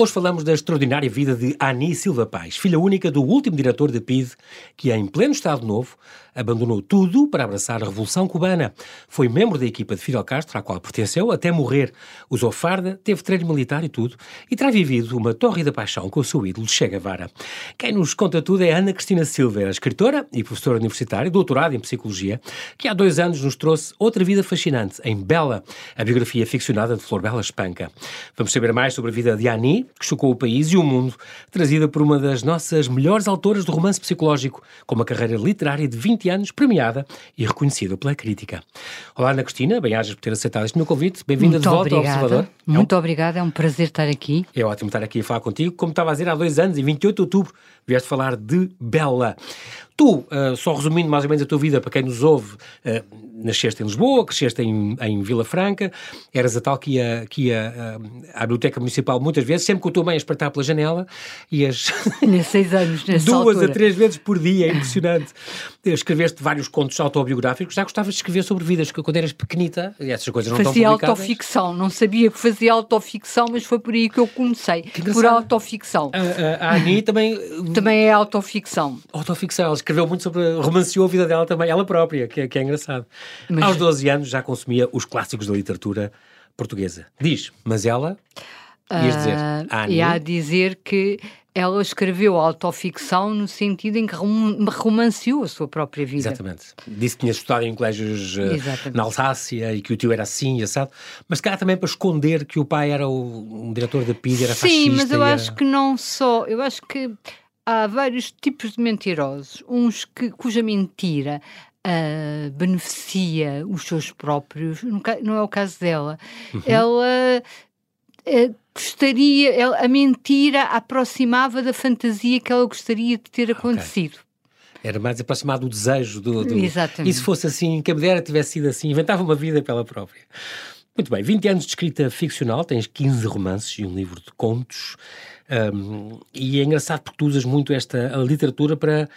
Hoje falamos da extraordinária vida de Ani Silva Paz, filha única do último diretor da PIDE, que em pleno Estado Novo abandonou tudo para abraçar a Revolução Cubana. Foi membro da equipa de Fidel Castro, à qual pertenceu até morrer. Usou farda, teve treino militar e tudo, e terá vivido uma torrida paixão com o seu ídolo Che Guevara. Quem nos conta tudo é Ana Cristina Silva, escritora e professora universitária, doutorada em Psicologia, que há dois anos nos trouxe outra vida fascinante, em Bela, a biografia ficcionada de Flor Bela Espanca. Vamos saber mais sobre a vida de Ani, que chocou o país e o mundo, trazida por uma das nossas melhores autoras do romance psicológico, com uma carreira literária de 20 anos, premiada e reconhecida pela crítica. Olá, Ana Cristina, bem-ajas por ter aceitado este meu convite. Bem-vinda de volta obrigada. ao Observador. Muito é um... obrigada, é um prazer estar aqui. É ótimo estar aqui a falar contigo. Como estava a dizer, há dois anos, em 28 de outubro, vieste falar de Bela. Tu, uh, só resumindo mais ou menos a tua vida, para quem nos ouve, uh, nasceste em Lisboa, cresceste em, em Vila Franca, eras a tal que ia, que ia uh, à biblioteca municipal muitas vezes, sempre com a tua mãe a espreitar pela janela, ias... seis anos, nessa Duas altura. a três vezes por dia, é impressionante. Escreveste vários contos autobiográficos, já gostavas de escrever sobre vidas, que quando eras pequenita, essas coisas não fazia autoficção, não sabia que fazia autoficção, mas foi por aí que eu comecei, por autoficção. A, a, a Ani também... Também é autoficção. Autoficção, ela escreveu muito sobre, romanceou a vida dela também, ela própria, que, é, que é engraçado. Mas... Aos 12 anos já consumia os clássicos da literatura portuguesa. Diz, mas ela, ias dizer, uh, a Ani... Ia dizer que ela escreveu autoficção no sentido em que romanceou a sua própria vida. Exatamente. Disse que tinha estudado em colégios uh, na Alsácia e que o tio era assim, assado, mas cá também para esconder que o pai era o, um diretor da PID, era Sim, fascista. Sim, mas eu era... acho que não só, eu acho que há vários tipos de mentirosos, uns que, cuja mentira Uh, beneficia os seus próprios, não é o caso dela. Uhum. Ela uh, gostaria, ela, a mentira aproximava da fantasia que ela gostaria de ter acontecido. Okay. Era mais aproximado do desejo do, do... Exatamente. E se fosse assim, que a mulher tivesse sido assim, inventava uma vida pela própria. Muito bem, 20 anos de escrita ficcional, tens 15 romances e um livro de contos. Um, e é engraçado porque tu usas muito esta literatura para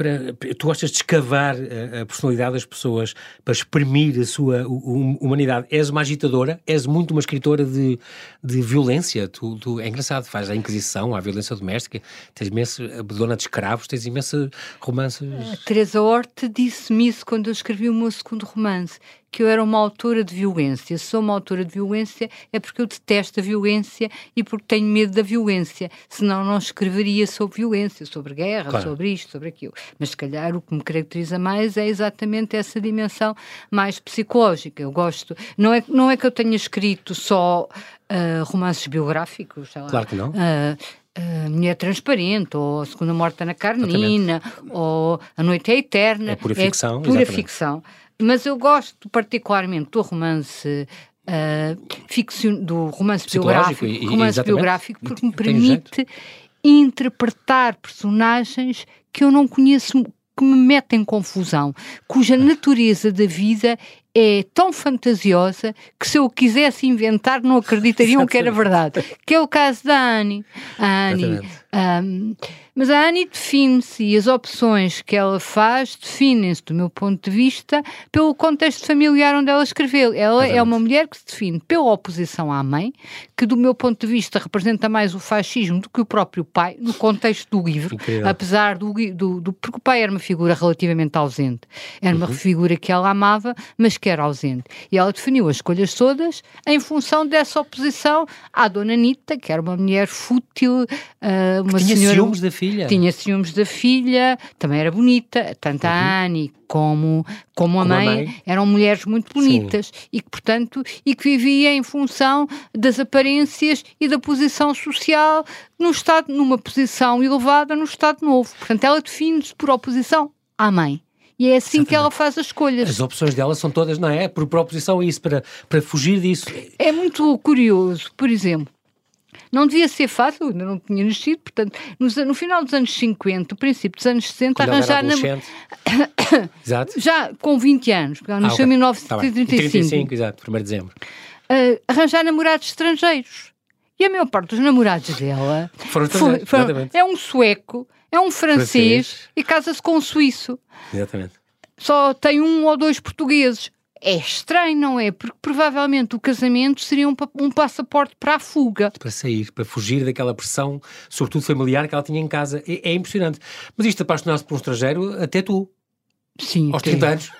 para, tu gostas de escavar a, a, personalidade das pessoas para exprimir a sua humanidade. És uma agitadora, és muito uma escritora de, de violência. Tu, tu, é engraçado, faz a Inquisição, a violência doméstica, tens imenso dona de escravos, tens imensos romances. A Teresa Horte disse-me isso quando eu escrevi o meu segundo romance que eu era uma autora de violência. Se sou uma autora de violência é porque eu detesto a violência e porque tenho medo da violência. Senão não escreveria sobre violência, sobre guerra, claro. sobre isto, sobre aquilo. Mas se calhar o que me caracteriza mais é exatamente essa dimensão mais psicológica. Eu gosto. Não é, não é que eu tenha escrito só uh, romances biográficos, sei lá. Claro que não. Uh, Uh, Mulher Transparente, ou A Segunda Morta na Carnina, exatamente. ou A Noite é Eterna. É pura ficção. É pura exatamente. ficção. Mas eu gosto particularmente do romance uh, do romance biográfico, e, romance biográfico porque me permite interpretar personagens que eu não conheço, que me metem confusão, cuja natureza da vida é tão fantasiosa que se eu quisesse inventar não acreditariam que era verdade. Que é o caso da Annie. A Annie um, mas a Annie define-se e as opções que ela faz definem-se, do meu ponto de vista, pelo contexto familiar onde ela escreveu. Ela Exatamente. é uma mulher que se define pela oposição à mãe, que do meu ponto de vista representa mais o fascismo do que o próprio pai, no contexto do livro, Incrível. apesar do, do, do, Porque o pai era uma figura relativamente ausente. Era uma uhum. figura que ela amava, mas que era ausente. E ela definiu as escolhas todas em função dessa oposição à Dona Anitta, que era uma mulher fútil, uh, uma tinha senhora, ciúmes da filha. Tinha ciúmes da filha, também era bonita, tanto uhum. a Annie como, como, a, como mãe, a, mãe, eram mulheres muito bonitas Sim. e que, portanto, e que vivia em função das aparências e da posição social no estado, numa posição elevada no Estado Novo. Portanto, ela define-se por oposição à mãe. E é assim Exatamente. que ela faz as escolhas. As opções dela são todas, não é? Por proposição a isso, para, para fugir disso. É muito curioso, por exemplo. Não devia ser fácil, ainda não tinha nascido, portanto, no, no final dos anos 50, princípio dos anos 60, Quando arranjar na. exato. Já com 20 anos, porque ela nasceu ah, okay. em 1935. Tá 35, exato, 1 de dezembro. Uh, arranjar namorados estrangeiros. E a maior parte dos namorados dela foram foi, foram, é um sueco, é um francês, francês. e casa-se com um suíço. Exatamente. Só tem um ou dois portugueses é estranho, não é? Porque provavelmente o casamento seria um, um, passaporte para a fuga. Para sair, para fugir daquela pressão, sobretudo familiar, que ela tinha em casa. É, é impressionante. Mas isto apaixonar-se por um estrangeiro, até tu. Sim. Aos 30 anos.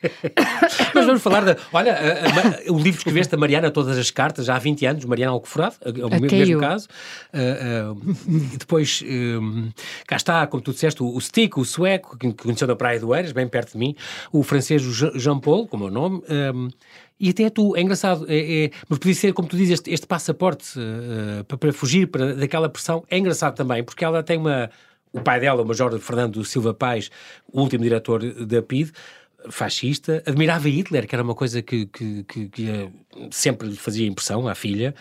Mas vamos falar da. Olha, a, a, o livro que escreveste da Mariana, Todas as Cartas, já há 20 anos, Mariana Alcoforado, é o mesmo caso. Uh, uh, depois, um, cá está, como tu disseste, o, o Stick, o sueco, que conheceu na Praia do Eiras, bem perto de mim, o francês Jean-Paul, como é o nome. Um, e até tu, é engraçado, é, é, mas podia ser, como tu dizes, este, este passaporte uh, para, para, fugir para, daquela pressão. É engraçado também, porque ela tem uma. O pai dela, o Major Fernando Silva Paz, o último diretor da PID, fascista, admirava Hitler, que era uma coisa que, que, que, que sempre lhe fazia impressão à filha.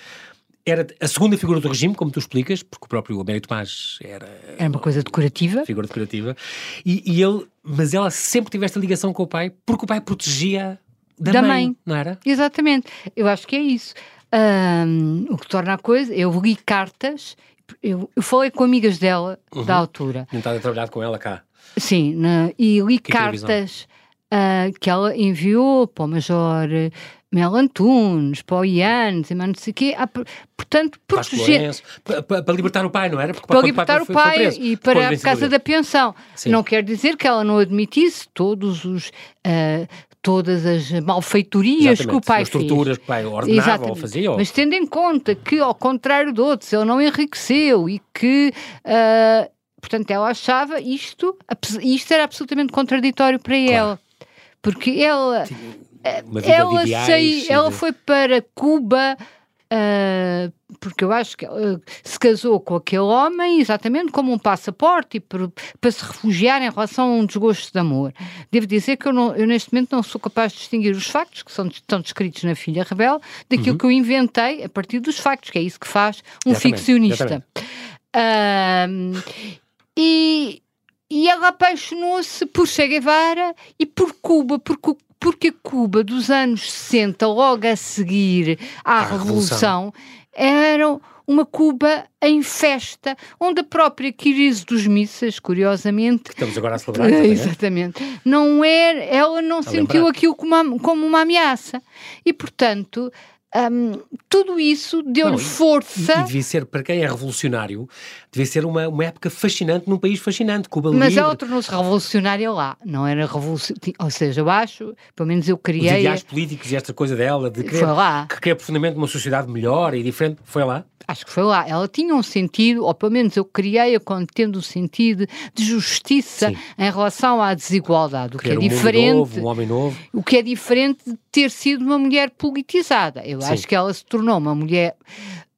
Era a segunda figura do regime, como tu explicas, porque o próprio Amélie Tomás era... Era uma coisa decorativa. Figura decorativa. E, e, ele... Mas ela sempre teve esta ligação com o pai, porque o pai protegia da, da mãe, mãe, não era? Exatamente. Eu acho que é isso. Um, o que torna a coisa... Eu li cartas... Eu, eu falei com amigas dela uhum. da altura. Não estás a trabalhar com ela cá? Sim, na, e li cartas uh, que ela enviou para o Major Mel Antunes, para o Ian, e não sei o quê. Ah, portanto, proteger... Para, para, libertar o pai, não era? Porque para libertar o pai, o pai e para a casa da pensão. Sim. Não quer dizer que ela não admitisse todos os... Uh, todas as malfeitorias Exatamente. que o pai as fez. Torturas que o pai ordenava Exatamente. ou fazia. Ou... Mas tendo em conta que, ao contrário de outros, ele não enriqueceu e que... Uh, portanto, ela achava isto, isto era absolutamente contraditório para claro. ela porque ela ela, sei, ela foi para Cuba uh, porque eu acho que uh, se casou com aquele homem exatamente como um passaporte e para, para se refugiar em relação a um desgosto de amor. Devo dizer que eu, não, eu neste momento não sou capaz de distinguir os factos que são, estão descritos na Filha Rebelde daquilo uhum. que eu inventei a partir dos factos, que é isso que faz um exatamente, ficcionista. Uh, e e ela apaixonou-se por Che Guevara e por Cuba, porque, porque Cuba dos anos 60, logo a seguir à, Revolução, Revolução, era uma Cuba em festa, onde a própria crise dos missas, curiosamente... Estamos agora a celebrar. Também, exatamente. É? Não era, ela não a sentiu lembrar. aquilo como uma, como uma ameaça. E, portanto, um, tudo isso deu-lhe força. E, e, devia ser, para quem é revolucionário, devia ser uma, uma época fascinante num país fascinante, Cuba Mas livre. ela tornou-se revolucionária lá, não era revolucionária. Ou seja, eu acho, pelo menos eu criei. Os ideais políticos e esta coisa dela de querer, que quer profundamente uma sociedade melhor e diferente, foi lá? Acho que foi lá. Ela tinha um sentido, ou pelo menos eu criei-a tendo um sentido de justiça Sim. em relação à desigualdade, o que é um diferente. Novo, um homem novo. O que é diferente de ter sido uma mulher politizada. Eu Sim. acho que ela se tornou uma mulher.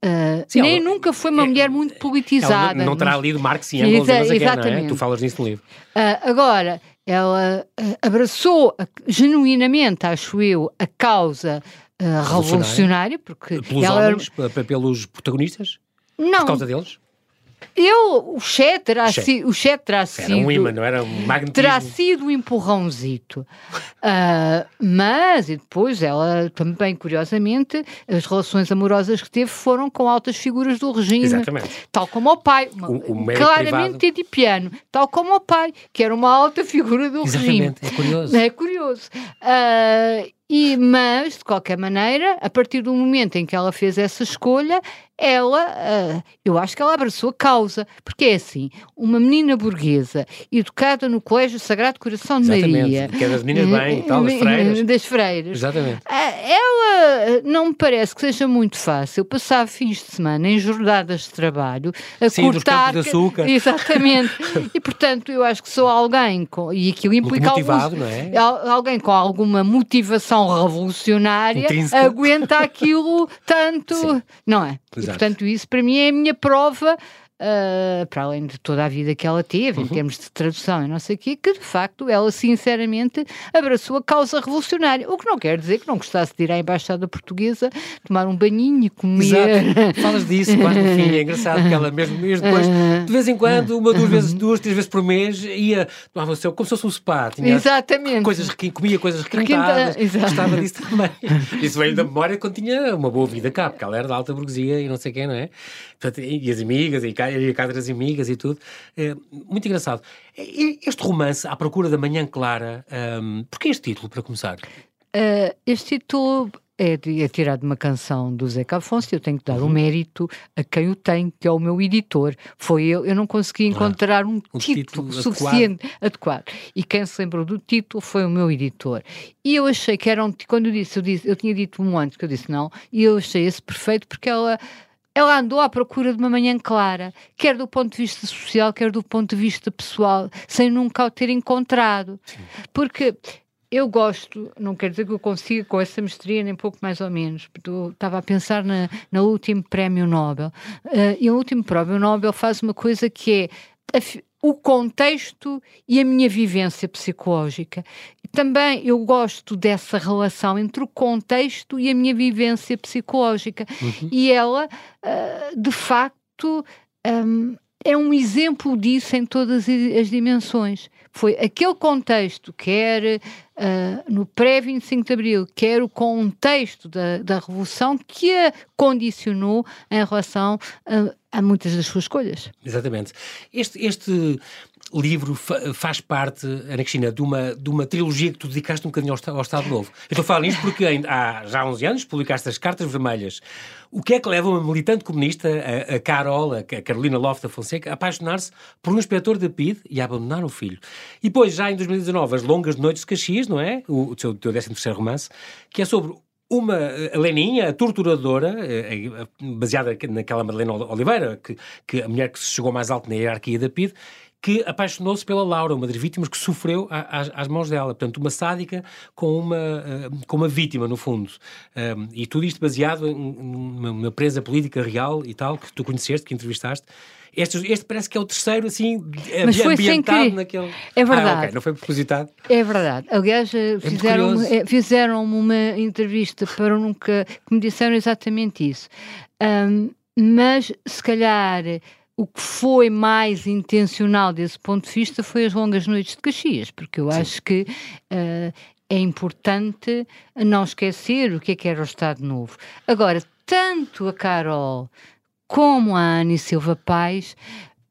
Uh, Sim, nem ela, nunca foi uma é, mulher muito politizada. Não, não terá lido Marx e Engels, Exa exatamente. Quer, é? Tu falas nisso no livro. Uh, agora, ela uh, abraçou genuinamente, acho eu, a causa revolucionária, porque pelos ela homens, pelos protagonistas? Não. Por causa deles? Eu, o Che terá, si, o che terá sido. Era um imã, não era um magnetismo. Terá sido um empurrãozito. Uh, mas, e depois, ela também, curiosamente, as relações amorosas que teve foram com altas figuras do regime. Exatamente. Tal como o pai. Uma, o, o claramente edipiano. Tal como o pai, que era uma alta figura do Exatamente. regime. É curioso. É curioso. Uh, e, mas, de qualquer maneira, a partir do momento em que ela fez essa escolha, ela, uh, eu acho que ela abraçou a causa, porque é assim, uma menina burguesa, educada no Colégio Sagrado Coração de Exatamente, Maria. que é das meninas bem e tal, das freiras. Das freiras. Exatamente. Uh, ela não me parece que seja muito fácil passar fins de semana em jornadas de trabalho a Sim, cortar... Dos de açúcar. Exatamente. e, portanto, eu acho que sou alguém, com, e aquilo implica alguns, é? alguém com alguma motivação revolucionária aguenta aquilo tanto, Sim. não é? E, portanto, isso para mim é a minha prova uh, para além de toda a vida que ela teve, uhum. em termos de tradução e não sei o quê, que de facto ela sinceramente abraçou a causa revolucionária. O que não quer dizer que não gostasse de ir à Embaixada Portuguesa, tomar um banhinho e comer. Exato. Falas disso quase no fim, é engraçado que ela mesmo, mesmo depois, de vez em quando, uma, duas vezes, duas, três vezes por mês, ia tomava o seu, como se fosse um spa. Tinha Exatamente. Coisas, comia coisas requintadas, gostava disso também. Isso veio da memória quando tinha uma boa vida cá, porque ela era da alta burguesia e não sei quem, não é? e as amigas, e a casa das amigas e tudo. É, muito engraçado. Este romance, À Procura da Manhã Clara, um, porquê este título, para começar? Uh, este título é, é tirado de uma canção do Zeca Afonso e eu tenho que dar o uhum. um mérito a quem o tem, que é o meu editor. Foi eu, eu não consegui encontrar ah, um, um, título, título suficiente, adequado. adequado. E quem se lembrou do título foi o meu editor. E eu achei que era um. Quando eu disse, eu, disse, eu tinha dito um antes que eu disse não, e eu achei esse perfeito porque ela ela andou à procura de uma manhã clara, quer do ponto de vista social, quer do ponto de vista pessoal, sem nunca o ter encontrado. Sim. Porque eu gosto, não quer dizer que eu consiga com essa mestria, nem pouco mais ou menos. Eu estava a pensar na, na último prémio Nobel. Uh, e o último prémio Nobel faz uma coisa que é o contexto e a minha vivência psicológica. Também eu gosto dessa relação entre o contexto e a minha vivência psicológica. Uhum. E ela, uh, de facto, um, é um exemplo disso em todas as dimensões. Foi aquele contexto, quer uh, no pré-25 de Abril, quer o contexto da, da Revolução, que a condicionou em relação a, a muitas das suas escolhas. Exatamente. Este, este livro fa faz parte, Ana Cristina, de uma, de uma trilogia que tu dedicaste um bocadinho ao, ao Estado Novo. Eu estou a falar nisto porque há já 11 anos publicaste as Cartas Vermelhas. O que é que leva uma militante comunista, a, a Carol, a Carolina Lofta Fonseca, a apaixonar-se por um inspetor da PID e a abandonar o filho? E depois, já em 2019, As Longas Noites de Caxias, não é? O, o teu, teu 13 romance, que é sobre uma Leninha, a torturadora, eh, eh, baseada naquela Madalena Oliveira, que, que a mulher que se chegou mais alto na hierarquia da PID, que apaixonou-se pela Laura, uma das vítimas que sofreu às, às, mãos dela. Portanto, uma sádica com uma, eh, com uma vítima, no fundo. e tudo isto baseado em uma presa política real e tal, que tu conheceste, que entrevistaste. Este, este parece que é o terceiro, assim, Mas foi ambientado naquele. É verdade. Ah, okay. Não foi propositado? É verdade. Aliás, eh, fizeram, é, fizeram uma entrevista para nunca. que me disseram exatamente isso. Um, mas, se calhar. O que foi mais intencional desse ponto de vista foi as longas noites de Caxias, porque eu Sim. acho que uh, é importante não esquecer o que é que era o Estado Novo. Agora, tanto a Carol como a Anne Silva Paz,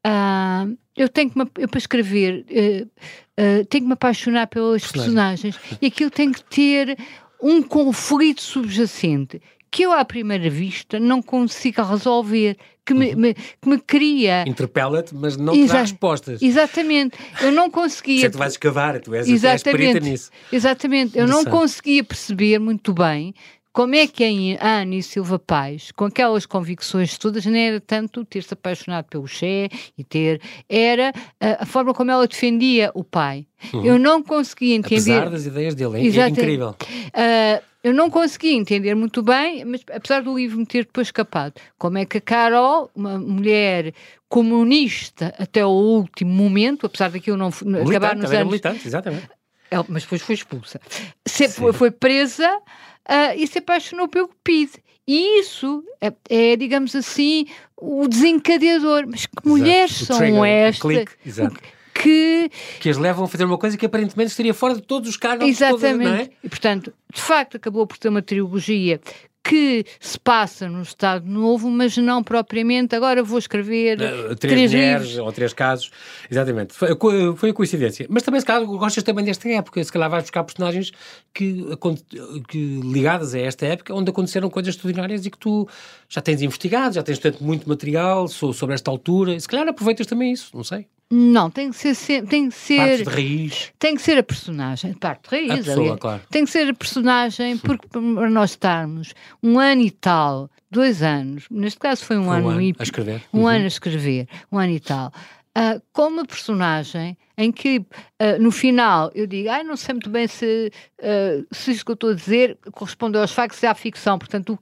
uh, eu tenho que me, eu para escrever uh, uh, tenho que me apaixonar pelas personagens e aquilo tem que ter um conflito subjacente que eu à primeira vista não consigo resolver, que me, uhum. me que me cria... Interpela-te, mas não Exa te dá respostas. Exatamente, eu não conseguia... Você tu vais escavar, tu és, exatamente, és nisso. Exatamente, eu não conseguia perceber muito bem como é que a Anne Silva Paz, com aquelas convicções todas, não era tanto ter-se apaixonado pelo Che e ter, era a, a, forma como ela defendia o pai. Uhum. Eu não conseguia entender. Apesar das ideias dele, é Exato. incrível. Uh, eu não conseguia entender muito bem, mas apesar do livro me ter depois escapado, como é que a Carol, uma mulher comunista até o último momento, apesar daquilo não militante, acabar nos anos. Militante, exatamente. Ela, mas depois foi expulsa. Se, foi, foi presa uh, e se apaixonou pelo PID. E isso é, é, digamos assim, o desencadeador. Mas que mulheres são trigger, estas? exato. Que... que as levam a fazer uma coisa que aparentemente estaria fora de todos os cargos. Exatamente. Todas, é? E, portanto, de facto, acabou por ter uma trilogia que se passa no Estado Novo, mas não propriamente. Agora vou escrever uh, três, três mulheres livros. ou três casos. Exatamente. Foi, foi a coincidência. Mas também, se calhar, gostas também desta época. Se calhar vais buscar personagens que, que, ligadas a esta época, onde aconteceram coisas extraordinárias e que tu já tens investigado, já tens, tanto muito material sobre esta altura. Se calhar aproveitas também isso, não sei. Não, tem que ser. Tem que ser parte de raiz. Tem que ser a personagem. Parte de raiz. A pessoa, ali. claro. Tem que ser a personagem, porque para nós estarmos um ano e tal, dois anos, neste caso foi um, foi ano, um ano e. A escrever. Um uhum. ano a escrever, um ano e tal. Uh, com uma personagem em que uh, no final eu digo, ai, não sei muito bem se, uh, se isso que eu estou a dizer corresponde aos factos e à ficção, portanto,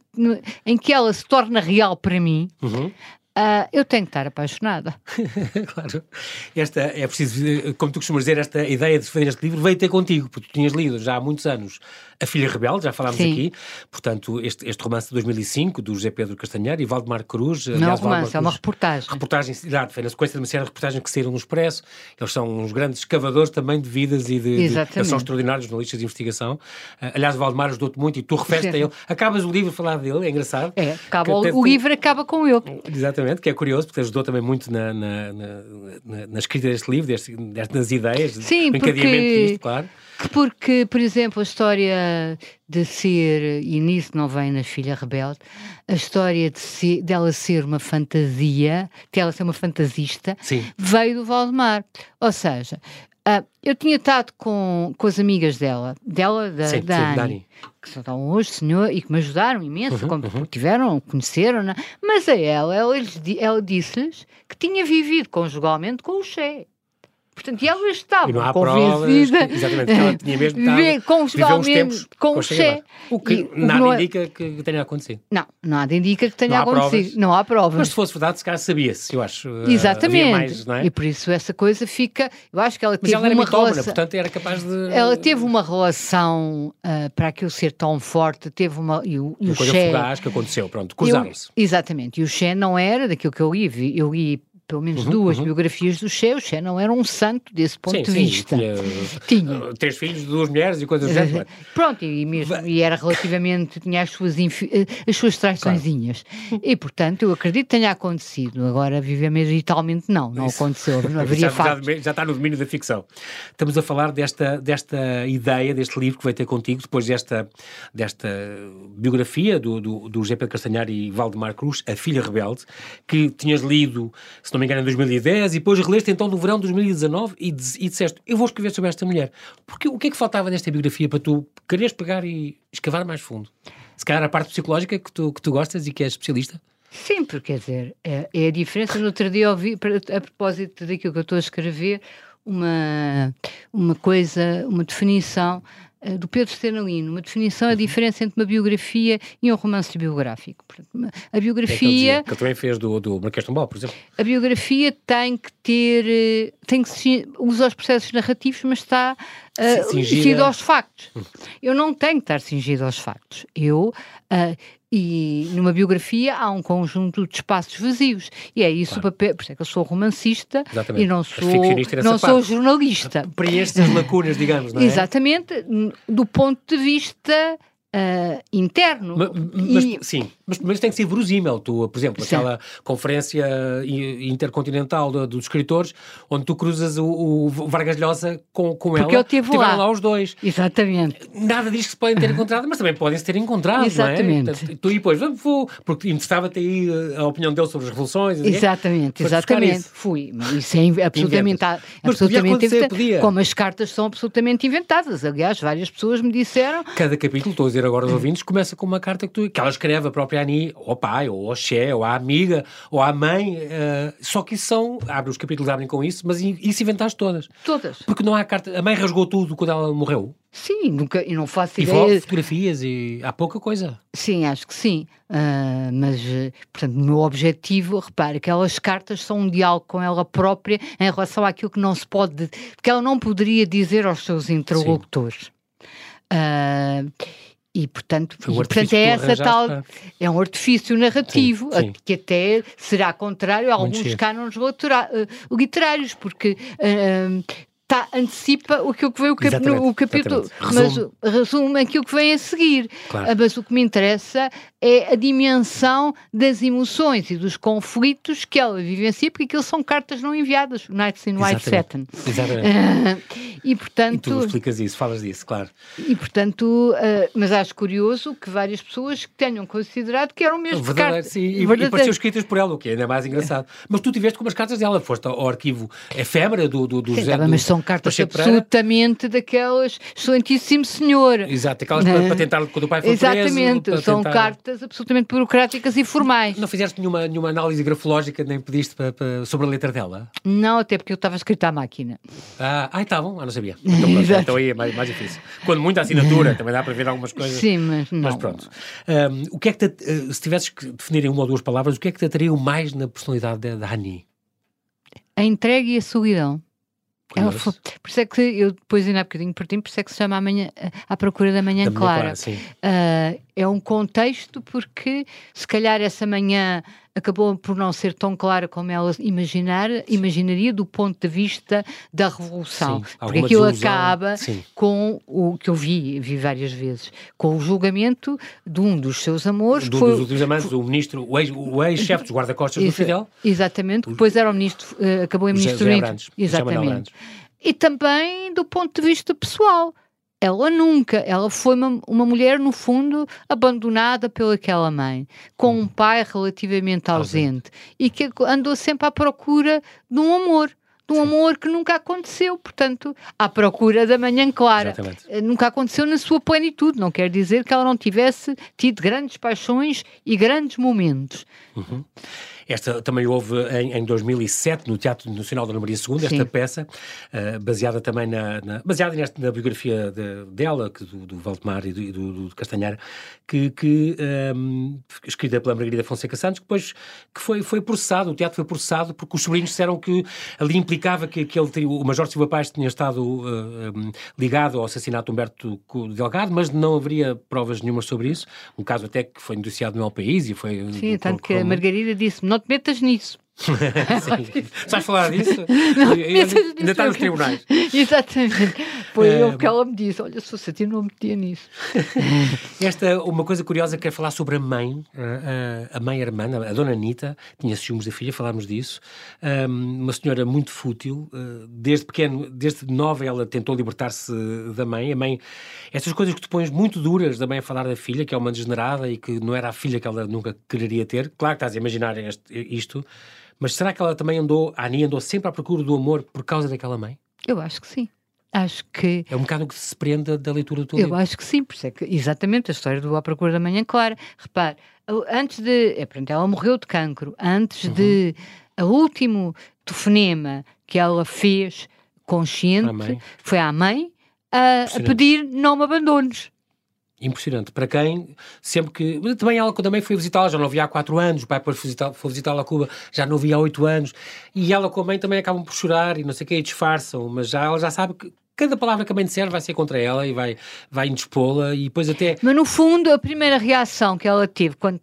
em que ela se torna real para mim, uhum. Uh, eu tenho que estar apaixonada. claro. Esta, é preciso, como tu costumas dizer, esta ideia de fazer este livro veio ter contigo, porque tu tinhas lido já há muitos anos A Filha Rebelde, já falámos Sim. aqui, portanto, este, este romance de 2005, do José Pedro Castanheiro e Valdemar Cruz. Não aliás, é um romance, é uma reportagem. Reportagem, exato, foi na sequência de uma série de reportagens que saíram no Expresso. Eles são uns grandes escavadores também de vidas e de. Exatamente. De, são extraordinários jornalistas de investigação. Uh, aliás, o Valdemar ajudou-te muito e tu referes a ele. Acabas o livro a falar dele, é engraçado. É, acaba, o, o livro acaba com ele. Exatamente. Exatamente, que é curioso, porque ajudou também muito na, na, na, na escrita deste livro, deste, destas ideias, Sim, encadeamento porque... disto, claro. Porque, por exemplo, a história de ser, e nisso não vem na Filha Rebelde, a história de ser, dela ser uma fantasia, de ela ser uma fantasista, Sim. veio do Valdemar. Ou seja, uh, eu tinha estado com, com as amigas dela, dela, da, sim, da sim, Dani. Que estão hoje, senhor, e que me ajudaram imenso, Uhum, como uhum. tiveram, conheceram, né? mas a ela, ela, ela disse-lhes que tinha vivido conjugalmente com o Che. Portanto, e E não estavam há provas. Exatamente, que ela tinha mesmo estado, Viver viveu uns tempos com com o Che. O que E nada não é- indica que tenha acontecido. Não, nada indica que tenha Não acontecido. provas. Não há provas. Mas se fosse verdade, se calhar sabia-se, eu acho. Uh, Exatamente. Mais, não é? E por isso essa coisa fica. Eu acho que ela Mas teve ela era uma relação. portanto era capaz de. Ela teve uma relação ah, para aquilo ser tão forte, teve uma. E o, e Uma o coisa Che- fugaz que aconteceu, pronto, cruzaram-se. Exatamente. E o Che não era daquilo que eu li. vi- Eu li pelo menos Uhum, duas uhum. biografias do Che. O Che não era um santo desse ponto sim, de sim, vista. Tinha, Tinha. uh, três filhos, duas mulheres e coisas do género. Pronto, e, mesmo, e era relativamente, tinha as suas, infi- eh, as suas traiçõezinhas. E, portanto, eu acredito que tenha acontecido. Agora, viver meditalmente, não, não Isso. aconteceu. Não já, haveria já, factos. já está no domínio da ficção. Estamos a falar desta, desta ideia, deste livro que vai ter contigo, depois desta, desta biografia do, do, do GP Castanhar e Valdemar Cruz, A Filha Rebelde, que tinhas lido, se não me engano, em 2010, e depois releste então no verão de 2019 e, disseste, eu vou escrever sobre esta mulher. Porque o que é que faltava nesta biografia para tu quereres pegar e escavar mais fundo? Se calhar a parte psicológica que tu, que tu gostas e que és especialista? Sim, porque quer dizer, é, é a diferença. No outro dia ouvi, a propósito daquilo que eu estou a escrever, uma, uma coisa, uma definição do Pedro Stenalino, uma definição, a diferença entre uma biografia e um romance biográfico. A É biografia, dizia, que ele também fez do, do Marquês de Pombal, por exemplo. a biografia tem que ter, eh, tem que se usa os processos narrativos, mas está uh, Cingida. cingido aos factos. Eu não tenho que estar cingido aos factos. Eu ah, e numa biografia há um conjunto de espaços vazios e é isso o papel, por isso é que eu sou romancista Exatamente. e não sou não sou jornalista. Preenches as lacunas, digamos, não é? Exatamente, do ponto de vista ah, interno. Ma- Mas, E- sim, mas, mas tem que ser verosímil. Tu, por exemplo, Sim. aquela conferência intercontinental do- dos escritores, onde tu cruzas o, o Vargas Llosa com, com Porque ela. Tiveram lá. lá os dois. Exatamente. Nada diz que se podem ter encontrado, mas também podem se ter encontrado, Exatamente. não é? Tu e depois, vamos, vou, porque interessava-te aí eh, a opinião dele sobre as revoluções. quê. Exatamente, buscar exatamente. Fui. Mas isso é absolutamente. Mas podia absolutamente inventado. Como as cartas são absolutamente inventadas. Aliás, várias pessoas me disseram Cada capítulo, estou a dizer agora aos ouvintes, começa com uma carta que, tu, que ela escreve a própria Ani, ou ao pai, ou ao Xé, ou à amiga, ou à mãe. eh, só que isso são. Abre os capítulos, abrem com isso, mas isso inventaste todas. todas. Porque não há carta. A mãe rasgou tudo quando ela morreu. Sim, nunca, e não faço ideia. foto, fotografias e há pouca coisa. Sim, acho que sim. Ah, mas, portanto, o meu objetivo, repare, aquelas cartas são um diálogo com ela própria em relação àquilo que não se pode, que ela não poderia dizer aos seus interlocutores. Ah, e portanto, e, portanto é essa tal para- é um artifício narrativo Sim, sim. que até será contrário a alguns cânones eh, literários porque ah, tá, antecipa o que vem o, cap, Exatamente, no, o capítulo exatamente. mas Resume. aquilo que vem a seguir Claro. ah, Mas o que me interessa é a dimensão das emoções e dos conflitos que ela vivencia, porque aquilo são cartas não enviadas, Nights in White Satin. Exatamente. Ah, e E tu portanto, explicas isso, falas disso, claro. e portanto ah, mas acho curioso que várias pessoas que tenham considerado que eram mesmo Verdadeiro, cartas. sim, e, e verdadeiras. pareceu escritas por ela, o que é ainda mais engraçado. Mas tu tiveste com umas cartas dela, foste ao, arquivo efêmera do, do, do José do mas são cartas Pacheco Pereira. absolutamente daquelas excelentíssimo senhor. Exato, aquelas para, para tentar, quando o pai foi Exatamente, preso, são tentar- cartas absolutamente burocráticas e formais. Não fizeste nenhuma, nenhuma análise grafológica, nem pediste para, para- sobre a letra dela? Não, até porque eu estava escrita à máquina. Ah, ai, tá bom, ah, não sabia. Então, pronto, então aí é mais, mais difícil. Quando muita assinatura, também dá para ver algumas coisas. Sim, mas não. Mas pronto. Ahm, o que é que te, eh, se tivesses que definir em uma ou duas palavras, o que é que te atraiu mais na personalidade da, da Annie? A entrega e a solidão. Ela foi, por isso é que eu depois ainda há bocadinho perdi, por isso é que se chama amanhã, à procura da manhã Da clara. Clara. Ah, é um contexto porque se calhar essa manhã acabou por não ser tão clara como ela imaginar, imaginaria do ponto de vista da revolução. Sim, porque aquilo desusão, acaba sim. com o que eu vi, vi várias vezes, com o julgamento de um dos seus amores. Do, foi, dos últimos amantes, o ministro, o ex-chefe ex dos guarda-costas do Fidel. Exatamente, depois era o ministro, uh, acabou em ministro do Exatamente. E também do ponto de vista pessoal ela nunca, ela foi uma, uma mulher, no fundo, abandonada pelaquela mãe, com um pai relativamente ausente, e que andou sempre à procura de um amor. De um amor que nunca aconteceu, portanto, à procura da manhã clara. Exatamente. Eh, nunca aconteceu na sua plenitude, não quer dizer que ela não tivesse tido grandes paixões e grandes momentos. Uhum. Esta também houve em, em 2007 no Teatro Nacional da Maria II, esta peça, uh, baseada também na, na baseada nesta, na biografia de, dela, que, do, do Valdemar e do, do, do Castanhar, que, que um, ehm, escrita pela Margarida Fonseca Santos, que depois que foi, foi processado, o teatro foi processado porque os sobrinhos disseram que ali implicava que, que ele, o Major Silva Paz tinha estado uh, eh, ligado ao assassinato de Humberto Delgado, mas não haveria provas nenhumas sobre isso. Um caso até que foi noticiado no El País e foi... Sim, tanto que a Margarida disse não te metas nisso. Sabes falar disso? Não, ainda está nos tribunais. Exatamente. Foi é, o que ela me disse. Olha, se fosse a ti, não metia nisso. Esta, uma coisa curiosa, quero falar sobre a mãe, a, a mãe irmã, a dona Anitta, tinha ciúmes da filha, falámos disso. Uma senhora muito fútil. Eh, desde pequeno, desde nova, ela tentou libertar-se da mãe. A mãe, essas coisas que tu pões muito duras da mãe a falar da filha, que é uma degenerada e que não era a filha que ela nunca quereria ter. Claro que estás a imaginar este, isto. Mas será que ela também andou, a Ani andou sempre à procura do amor por causa daquela mãe? Eu acho que sim. Acho que. É um bocado que se prenda da leitura do Eu livro. acho que sim, por isso é que, exatamente, a história do À Procura da Manhã Clara. Repare, antes de. É, pronto, ela morreu de cancro. Antes uhum. de. O último telefonema que ela fez consciente foi à mãe a, a pedir não me abandones. Impressionante. Para quem, sempre que. Também ela também foi visitá-la, já não via há quatro anos, o pai foi visitá-la visitá a Cuba, já não via há oito anos, e ela com a mãe também acabam por chorar e não sei o que, e disfarçam, mas já, ela já sabe que cada palavra que a mãe disser vai ser contra ela e vai, vai indispô-la e depois até... Mas no fundo, a primeira reação que ela teve quando,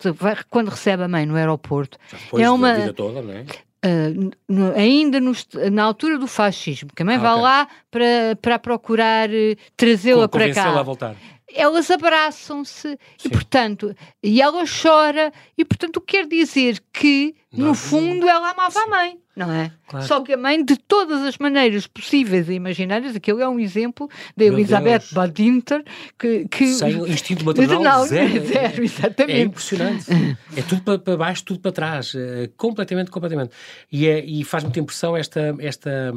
quando recebe a mãe no aeroporto é uma... vida toda, não é? Uh, no, ainda na altura do fascismo, que a mãe ah, vai okay. lá para, para procurar uh, trazê-la para cá. a voltar elas abraçam-se e, portanto, e ela chora, e, portanto, quer dizer que, não, no fundo, ela amava a mãe não é? Claro. Só que a mãe, de todas as maneiras possíveis e imaginárias, aquele é um exemplo da Elizabeth Badinter, que, que... Sem instinto maternal, não, zero. zero. exatamente. É impressionante. é tudo para, para, baixo, tudo para trás. É, completamente, completamente. E, é, e faz muita impressão esta... esta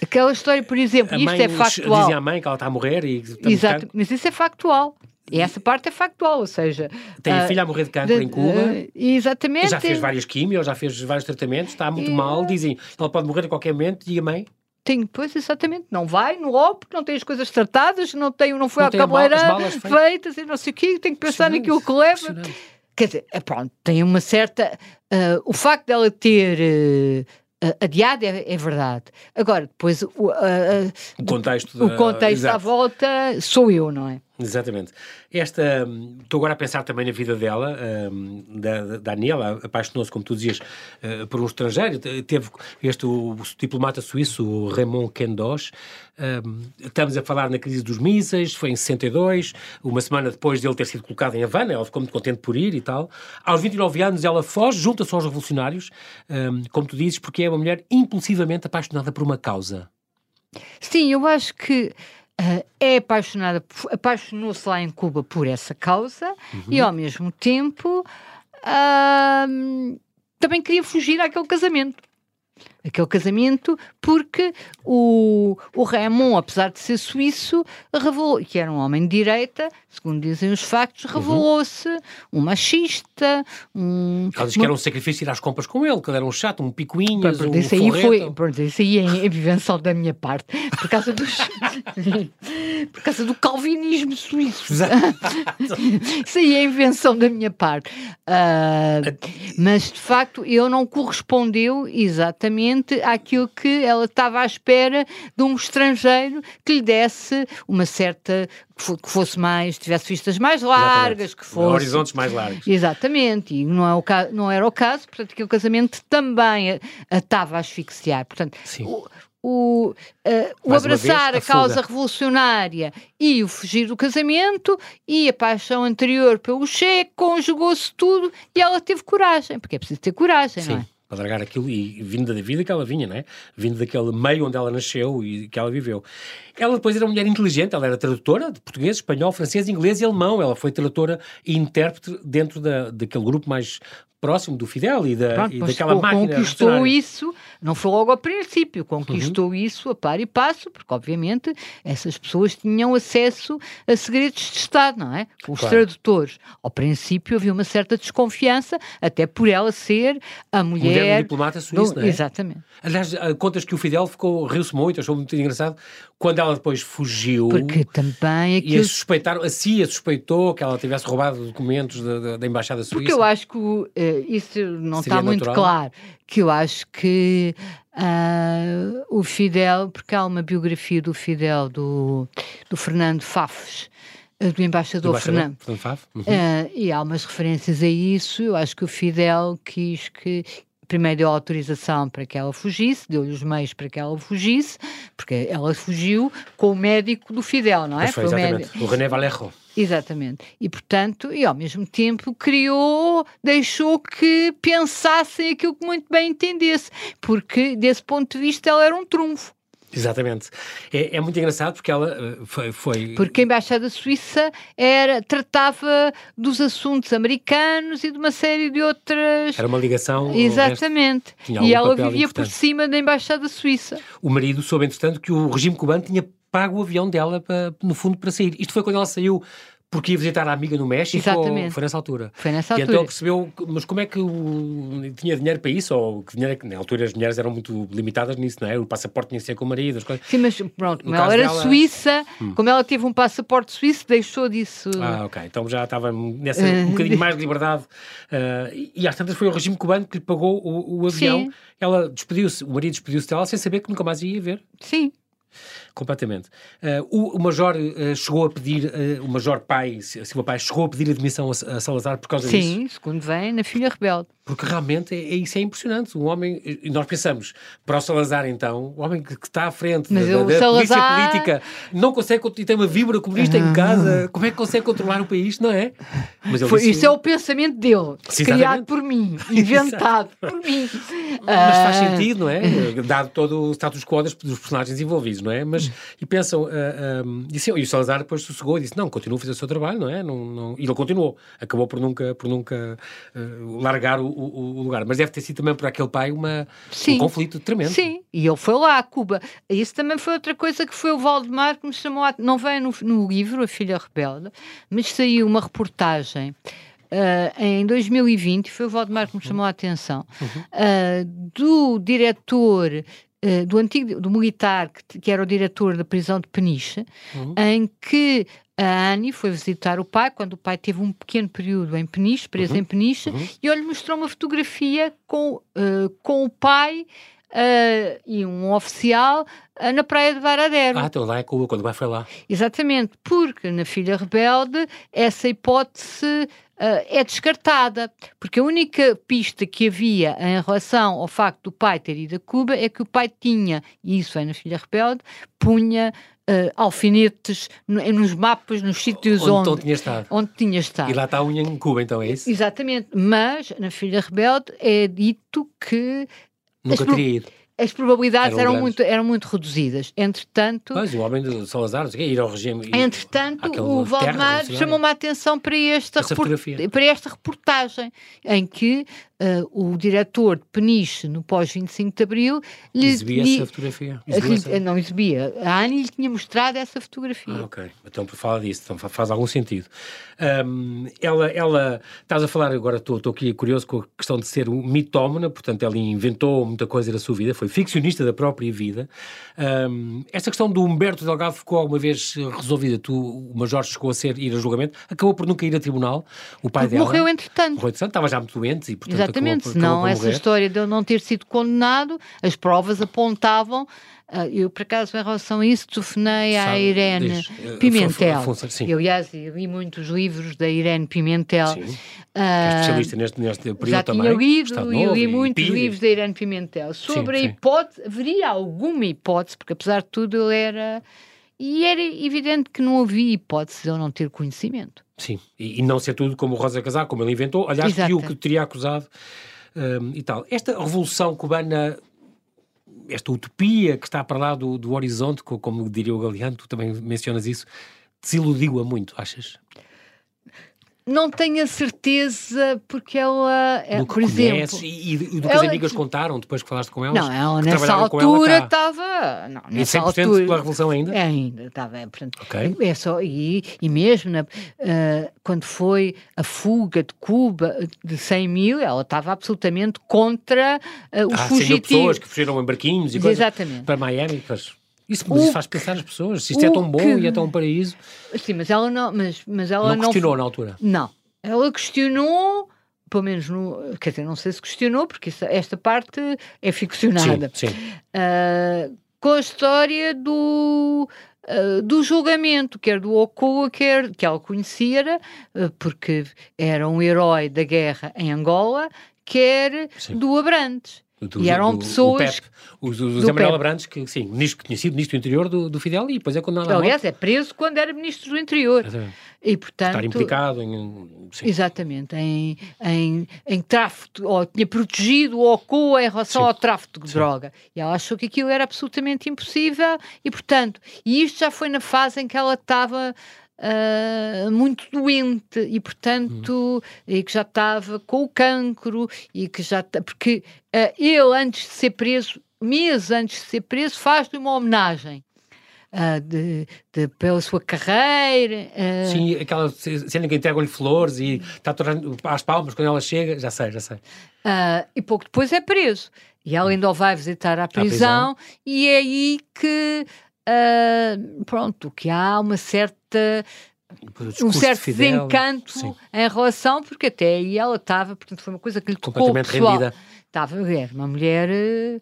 Aquela história, por exemplo, isto é factual. Dizia a mãe que ela está a morrer e... Exato, mas isso é factual. E essa parte é factual, ou seja... Tem a uh, filha a morrer de cancro de, em Cuba. Uh, exatamente. Já fez várias quimios, já fez vários tratamentos, está muito mal, dizem, ela pode morrer a qualquer momento, e a mãe? Tem, pois, exatamente. Não vai no OP, não tem as coisas tratadas, não, tem, não foi não à cabeleira feitas e não sei o quê, tem que pensar naquilo que leva. Quer dizer, é, pronto, tem uma certa... Uh, o facto dela ter uh, adiado é, é, verdade. Agora, depois o, uh, o contexto, da... o contexto à volta sou eu, não é? Exatamente. Esta, estou agora a pensar também na vida dela, da, da Daniela, apaixonou-se, como tu dizias, uh, por um estrangeiro. Teve este o, diplomata suíço, o Raymond Kendosh. estamos a falar na crise dos mísseis, foi em 62, uma semana depois dele ter sido colocado em Havana, ela ficou muito contente por ir e tal. Aos 29 anos ela foge, junta-se aos revolucionários, como tu dizes, porque é uma mulher impulsivamente apaixonada por uma causa. Sim, eu acho que Uh, é apaixonada, apaixonou-se lá em Cuba por essa causa uhum. e ao mesmo tempo uh, também queria fugir àquele casamento aquele casamento, porque o, o Raymond, apesar de ser suíço, revelou, que era um homem de direita, segundo dizem os factos, uhum. revelou-se um machista, um... Ela diz que era um sacrifício ir às compras com ele, que ele era um chato, um picuinhas, pronto, um isso aí foi, pronto, isso aí é invenção da minha parte, por causa dos... Por causa do calvinismo suíço. Isso aí é invenção da minha parte. Uh, mas, de facto, eu não correspondeu exatamente àquilo que ela estava à espera de um estrangeiro que lhe desse uma certa que fosse mais, tivesse vistas mais largas, Exatamente. que fosse. Horizontes mais largos. Exatamente, e não, é o caso, não era o caso, portanto, que o casamento também a, estava a asfixiar. Portanto, Sim. o, o, uh, o abraçar vez, a, a causa revolucionária e o fugir do casamento e a paixão anterior pelo cheque, conjugou-se tudo e ela teve coragem, porque é preciso ter coragem, Sim. não é? Para aquilo e vindo da vida que ela vinha, não é? Vindo daquele meio onde ela nasceu e que ela viveu. Ela depois era uma mulher inteligente, ela era tradutora de português, espanhol, francês, inglês e alemão. Ela foi tradutora e intérprete dentro da, daquele grupo mais próximo do Fidel e, da, Pronto, e daquela máquina. Conquistou isso, não foi logo ao princípio, conquistou uhum. isso a par e passo, porque obviamente essas pessoas tinham acesso a segredos de Estado, não é? Os claro. tradutores. Ao princípio havia uma certa desconfiança, até por ela ser a mulher. Mulher do diplomata suíço, do... não é? Exatamente. Aliás, contas que o Fidel ficou, riu-se muito, achou muito engraçado, quando ela depois fugiu. Porque também aquilo... E a suspeitar, a CIA suspeitou que ela tivesse roubado documentos da, da, da Embaixada Suíça. Porque eu acho que uh, isso não está muito claro. Que eu acho que uh, o Fidel, porque há uma biografia do Fidel, do, do Fernando Fafes, eh, do embaixador, embaixador Fernando. Fernando uhum. uh, e há umas referências a isso. Eu acho que o Fidel quis que primeiro deu autorização para que ela fugisse, deu-lhe os meios para que ela fugisse, porque ela fugiu com o médico do Fidel, não é? Foi, foi o, médico... o René Valerro. Exatamente. E, portanto, e ao mesmo tempo criou, deixou que pensassem aquilo que muito bem entendesse, porque desse ponto de vista ela era um trunfo. Exatamente. É, é, muito engraçado porque ela uh, foi, foi, Porque a Embaixada Suíça era, tratava dos assuntos americanos e de uma série de outras. Era uma ligação. Exatamente. E ela vivia importante. por cima da Embaixada Suíça. O marido soube, entretanto, que o regime cubano tinha pago o avião dela, para, no fundo, para sair. Isto foi quando ela saiu porque ia visitar a amiga no México Exatamente. foi nessa altura? Foi nessa altura. E então percebeu, mas como é que o, tinha dinheiro para isso? Ou que dinheiro, é na altura as mulheres eram muito limitadas nisso, não é? O passaporte tinha que ser com o marido, as coisas. Sim, mas pronto, como ela era dela... suíça, hum. como ela teve um passaporte suíço, deixou disso. Ah, ok. Então já estava nessa um bocadinho mais de liberdade. Uh, e às tantas foi o regime cubano que lhe pagou o, o avião. Sim. Ela despediu-se, o marido despediu-se dela sem saber que nunca mais ia ver. Sim. Completamente. Uh, o, o, Major uh, chegou a pedir, uh, o Major pai, Silva Pai, chegou a pedir admissão a, a Salazar por causa Sim, disso? Sim, segundo vem, na Filha Rebelde. Porque realmente é, é, isso é impressionante. Um homem, e nós pensamos, para o Salazar então, o homem que, que está à frente Mas da, da Salazar... polícia política, não consegue, e tem uma víbora comunista em casa, como é que consegue controlar o país, não é? Mas Foi, disse... Isso é o pensamento dele, Sim, criado por mim, inventado por mim. Mas faz sentido, não é? Dado todo o status quo dos personagens envolvidos, não é? Mas, e pensam, uh, uh, e, sim, e o Salazar depois sossegou e disse, não, continua a fazer o seu trabalho, não é? Não, não... E ele continuou, acabou por nunca, por nunca uh, largar o, o, o, lugar. Mas deve ter sido também por aquele pai uma, um conflito tremendo. Sim, e ele foi lá a Cuba. Isso também foi outra coisa que foi o Valdemar que me chamou a... Não vem no, no livro, A Filha Rebelde, mas saiu uma reportagem Uh, em 2020, foi o Valdemar que me chamou a atenção, uh, do diretor do antigo, do militar, que, que, era o diretor da prisão de Peniche, uhum. em que a Annie foi visitar o pai, quando o pai teve um pequeno período em Peniche, preso uhum. em Peniche, uhum. e ele mostrou uma fotografia com, uh, com o pai uh, e um oficial uh, na praia de Varadero. Ah, então lá é Cuba, quando o pai foi lá. Exatamente, porque na Filha Rebelde essa hipótese Uh, é descartada, porque a única pista que havia em relação ao facto do pai ter ido a Cuba é que o pai tinha, e isso é na Filha Rebelde, punha uh, alfinetes nos mapas, nos sítios onde, onde, tinha estado. onde tinha estado. E lá está a unha em Cuba, então é isso? Exatamente, mas na Filha Rebelde é dito que. Nunca teria ido as probabilidades eram, eram muito, eram muito reduzidas. Entretanto. Mas o homem de Salazar, não sei ir ao regime. Entretanto, o Valdemar chamou-me a atenção para esta, report, para esta reportagem, em que uh, o diretor de Peniche, no pós-25 de Abril, lhe, exibia essa fotografia? Exibia essa... Não exibia. A Anne lhe tinha mostrado essa fotografia. Ah, ok. Então, por falar disso, então faz algum sentido. Um, ela, ela, estás a falar agora, estou aqui curioso com a questão de ser mitómana, portanto, ela inventou muita coisa da sua vida, foi ficcionista da própria vida. Um, esta questão do Humberto Delgado ficou alguma vez resolvida? Tu, o Major chegou a ser, ir a julgamento, acabou por nunca ir a tribunal, o pai Porque dela... Morreu entretanto. Morreu entretanto, estava já muito doente e, portanto, Exatamente, acabou, senão acabou essa história de eu não ter sido condenado, as provas apontavam Uh, eu, por acaso, em relação a isso, telefonei à Irene diz, eh, Pimentel. Afonso, eu, aliás, li muitos livros da Irene Pimentel. Sim. Uh, é especialista neste, neste período já também. Já tinha lido e li muitos livros da Irene Pimentel sobre sim, a hipótese, haveria alguma hipótese, porque apesar de tudo ele era... E era evidente que não havia hipótese de eu não ter conhecimento. Sim, e, e não ser tudo como o Rosa Casar, como ele inventou. Aliás, Exato. viu que teria acusado um, e tal. Esta revolução cubana esta utopia que está para lá do, do horizonte, como diria o Galeano, tu também mencionas isso, desiludiu-a muito, achas? Não tenho a certeza, porque ela, é, por exemplo... E, e do que ela, as amigas contaram depois que falaste com elas? Não, ela nessa altura estava... Não, nessa e 100% altura, pela Revolução ainda? É, ainda estava, portanto... Okay. É só, e, e mesmo na, uh, quando foi a fuga de Cuba de 100 mil, ela estava absolutamente contra uh, os ah, fugitivos. 100 mil pessoas que fugiram em barquinhos e coisas Exatamente. para Miami, pois... Isso, isso faz pensar as pessoas, se isto é tão bom que... e é tão paraíso. Sim, mas ela não. Mas, mas ela não questionou na altura? Não. Ela questionou, pelo menos no. Quer dizer, não sei se questionou, porque isso, esta parte é ficcionada. Sim, sim. Uh, com a história do. Uh, do julgamento, quer do Okoa, quer que ela conhecia, uh, porque era um herói da guerra em Angola, quer Sim. do Abrantes. Do, e eram do, pessoas. O, PEP, o, o José Manuel Abrantes, que sim, ministro, tinha sido ministro do interior do, do Fidel e depois é condenado Aliás, é preso quando era ministro do interior. E, portanto, Estar implicado em. Sim. Exatamente, em, em, em tráfico, ou tinha protegido o OCU em relação sim. ao tráfico de sim. droga. E ela achou que aquilo era absolutamente impossível e, portanto, e isto já foi na fase em que ela estava uh, muito doente e, portanto, hum. e que já estava com o cancro e que já porque uh, ele, antes de ser preso, meses antes de ser preso, faz-lhe uma homenagem. Uh, de, de, pela sua carreira. Uh... Sim, aquela cena que entregam-lhe flores e está tornando às palmas quando ela chega, já sei, já sei. Uh, e pouco depois é preso. E ela ainda o vai visitar à prisão, à prisão. e é aí que uh, pronto, que há uma certa um certo Fidel, desencanto sim. em relação, porque até aí ela estava, portanto, foi uma coisa que lhe tocou Completamente pessoal. rendida. Estava, era uma mulher... Uh,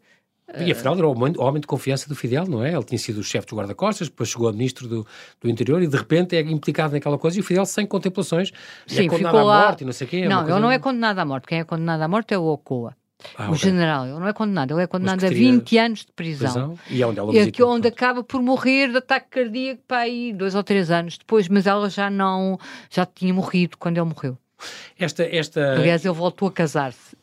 e afinal era o homem, o homem, de confiança do Fidel, não é? Ele tinha sido o chefe dos guarda-costas, depois chegou a ministro do, do interior e de repente é implicado naquela coisa e o Fidel sem contemplações é Sim, é condenado à morte e não sei o quê. É não, ele não é condenado à morte. Quem é condenado à morte é o Ocoa. Ah, o okay. general, ele não é condenado, ele é condenado a 20 anos de prisão. prisão. E é onde ela visita, onde acaba por morrer de ataque cardíaco para aí dois ou três anos depois, mas ela já não, já tinha morrido quando ele morreu. Esta, esta... Aliás, ele voltou a casar-se.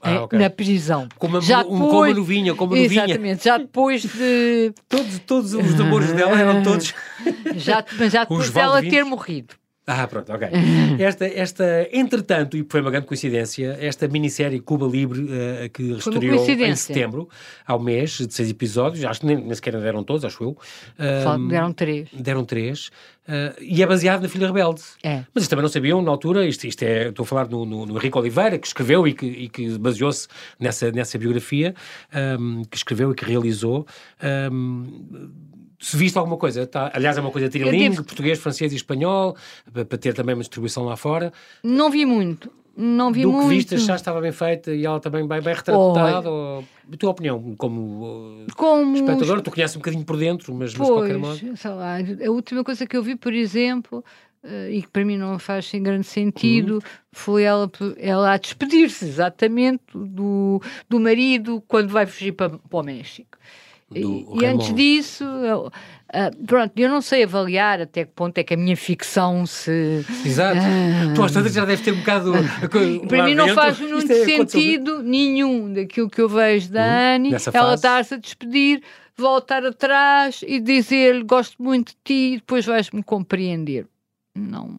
Ah, okay. na prisão. Como, já depois, como uma novinha, como uma novinha. Exatamente, já depois de... todos, todos os demônios dela eram todos... já, mas já depois dela ter morrido. Ah, pronto, ok. Esta, esta, entretanto, e foi uma grande coincidência, esta minissérie Cuba Libre, uh, que estreou em setembro, ao mês, de seis episódios, acho que nem, nem sequer deram todos, acho eu. Um, deram três. Deram três. Uh, e é baseado na Filha Rebelde. É. Mas isto também não sabiam na altura, isto, isto é, estou a falar no, no, no Henrique Oliveira, que escreveu e que, e que baseou-se nessa, nessa biografia, um, que escreveu e que realizou. Um, se viste alguma coisa, tá, aliás, é uma coisa trilingue, devo... português, francês e espanhol, para ter também uma distribuição lá fora. Não vi muito. Não vi Do muito. que viste, já estava bem feita e ela também bem, bem retratada? Ou... A tua opinião, como, como espectador, tu conheces um bocadinho por dentro, mas, pois, mas de qualquer modo. Sei lá, a última coisa que eu vi, por exemplo, uh, e que para mim não faz em grande sentido, uhum. foi ela, ela a despedir-se exatamente do, do marido quando vai fugir para, para o México. E, e, antes disso, eu, uh, pronto, eu não sei avaliar até que ponto é que a minha ficção se. Exato. Uh, tu às tantas já deve ter um bocado. para mim não faz muito é sentido nenhum daquilo que eu vejo da uhum. Anne, ela estar-se a despedir, voltar atrás e dizer gosto muito de ti e depois vais-me compreender. Não.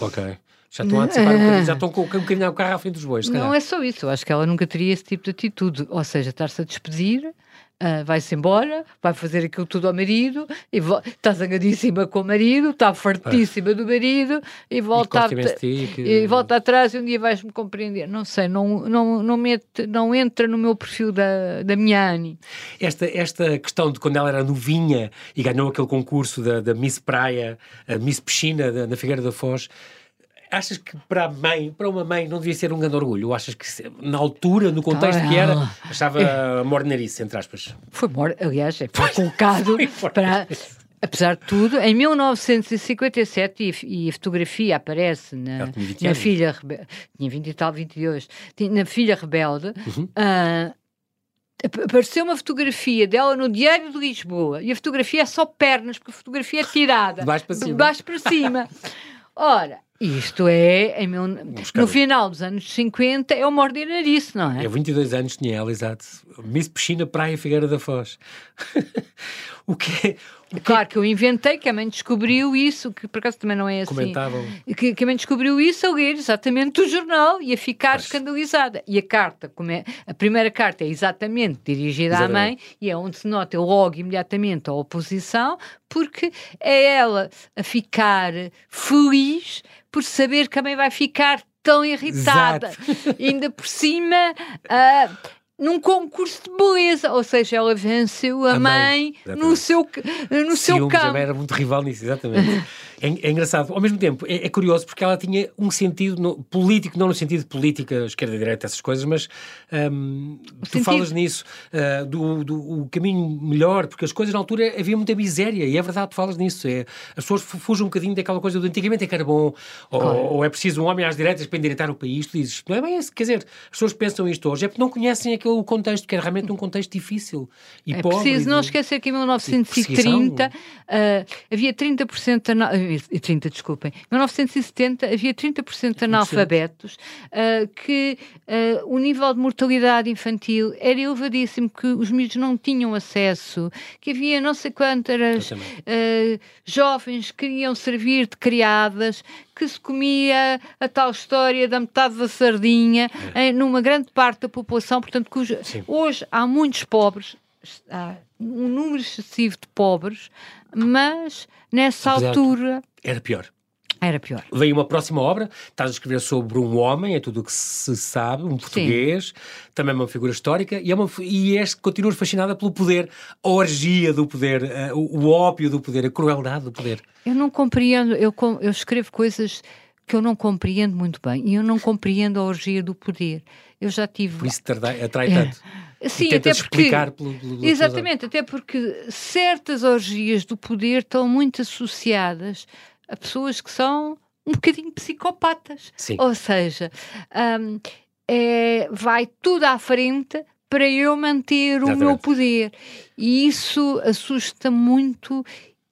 Ok. Já estão a antecipar um bocadinho, já estão com um bocadinho o carro à frente dos bois. Não é só isso, eu acho que ela nunca teria esse tipo de atitude. Ou seja, estar-se a despedir Uh, vai-se embora, vai fazer aquilo tudo ao marido, e está zangadíssima com o marido, está fartíssima do marido, e volta, e, a, que... e volta atrás e um dia vais-me compreender. Não sei, não, não, não, mete, não entra no meu perfil da, da minha Annie. Esta, esta questão de quando ela era novinha e ganhou aquele concurso da, da Miss Praia, a Miss Piscina da, da Figueira da Foz, achas que para a mãe, para uma mãe, não devia ser um grande orgulho? Ou achas que na altura, no contexto que era, ah. achava é. mornerice, entre aspas? Foi mor, aliás, foi colocado foi para. Apesar de tudo, em 1957, e, e a fotografia aparece na, na Filha Rebelde, tinha 20 e tal, 22, na Filha Rebelde, uhum. uh, apareceu uma fotografia dela no Diário de Lisboa, e a fotografia é só pernas, porque a fotografia é tirada. De baixo para cima. De baixo para cima. Ora, isto é, no final dos anos 50, é uma ordinarice, não é? É 22 anos tinha ela, exato. Miss Piscina Praia Figueira da Foz. o que é, Claro que eu inventei, que a mãe descobriu isso, que por acaso também não é assim. Comentavam. Que, que a mãe descobriu isso a ler exatamente do jornal e a ficar Mas... escandalizada. E a carta, como é, a primeira carta é exatamente dirigida exatamente. à mãe e é onde se nota logo imediatamente a oposição, porque é ela a ficar feliz por saber que a mãe vai ficar tão irritada. Ainda por cima. Uh, num concurso de beleza, ou seja, ela venceu a, a mãe, mãe no seu, no Ciúmes, seu campo. era muito rival nisso, exatamente. É, é, engraçado. Ao mesmo tempo, é, é, curioso porque ela tinha um sentido no, político, não no sentido de política, esquerda, direita, essas coisas, mas um, tu sentido... falas nisso, uh, do, do o caminho melhor, porque as coisas na altura havia muita miséria, e é verdade, tu falas nisso. É, as pessoas fugem um bocadinho daquela coisa do antigamente é que era bom, ou, claro. ou, é preciso um homem às direitas para endireitar o país. Tu dizes, não é bem isso. Quer dizer, as pessoas pensam isto hoje, é porque não conhecem aquele contexto, que era realmente um contexto difícil e é pobre. É preciso não esquecer que em 1930 uh, havia 30% na, 30, desculpem, em 1970 havia 30% de analfabetos, uh, que uh, o nível de mortalidade infantil era elevadíssimo, que os miúdos não tinham acesso, que havia não sei quantas uh, jovens que queriam servir de criadas, que se comia a tal história da metade da sardinha é. numa grande parte da população, portanto, cujo, hoje há muitos pobres, há um número excessivo de pobres, mas nessa Apesar altura. Era pior. Era pior. Veio uma próxima obra, estás a escrever sobre um homem, é tudo o que se sabe, um português, Sim. também uma figura histórica, e, é uma, e és, continuas fascinada pelo poder, a orgia do poder, o, o ópio do poder, a crueldade do poder. Eu não compreendo, eu, eu escrevo coisas que eu não compreendo muito bem, e eu não compreendo a orgia do poder. Eu já tive... Por isso te atrai tanto. É. Sim, até porque, explicar pelo, pelo exatamente, até porque certas orgias do poder estão muito associadas a pessoas que são um bocadinho psicopatas. Sim. Ou seja, um, é, vai tudo à frente para eu manter Exatamente. o meu poder. E isso assusta muito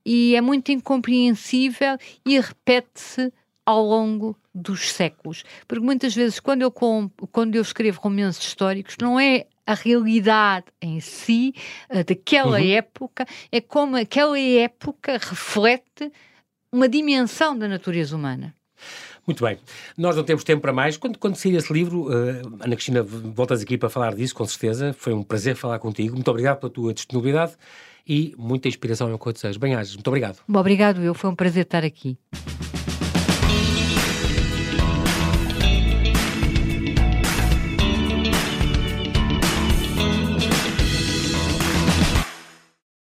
e é muito incompreensível e repete-se ao longo dos séculos. Porque muitas vezes, quando eu, quando eu escrevo romances históricos, não é a realidade em si uh, daquela uhum. época, é como aquela época reflete uma dimensão da natureza humana. Muito bem. Nós não temos tempo para mais. Quando, quando sair esse livro, uh, Ana Cristina, voltas aqui para falar disso, com certeza. Foi um prazer falar contigo. Muito obrigado pela tua disponibilidade e muita inspiração é o que eu desejo. Bem-ajas. Muito obrigado. Obrigado, eu. Foi um prazer estar aqui.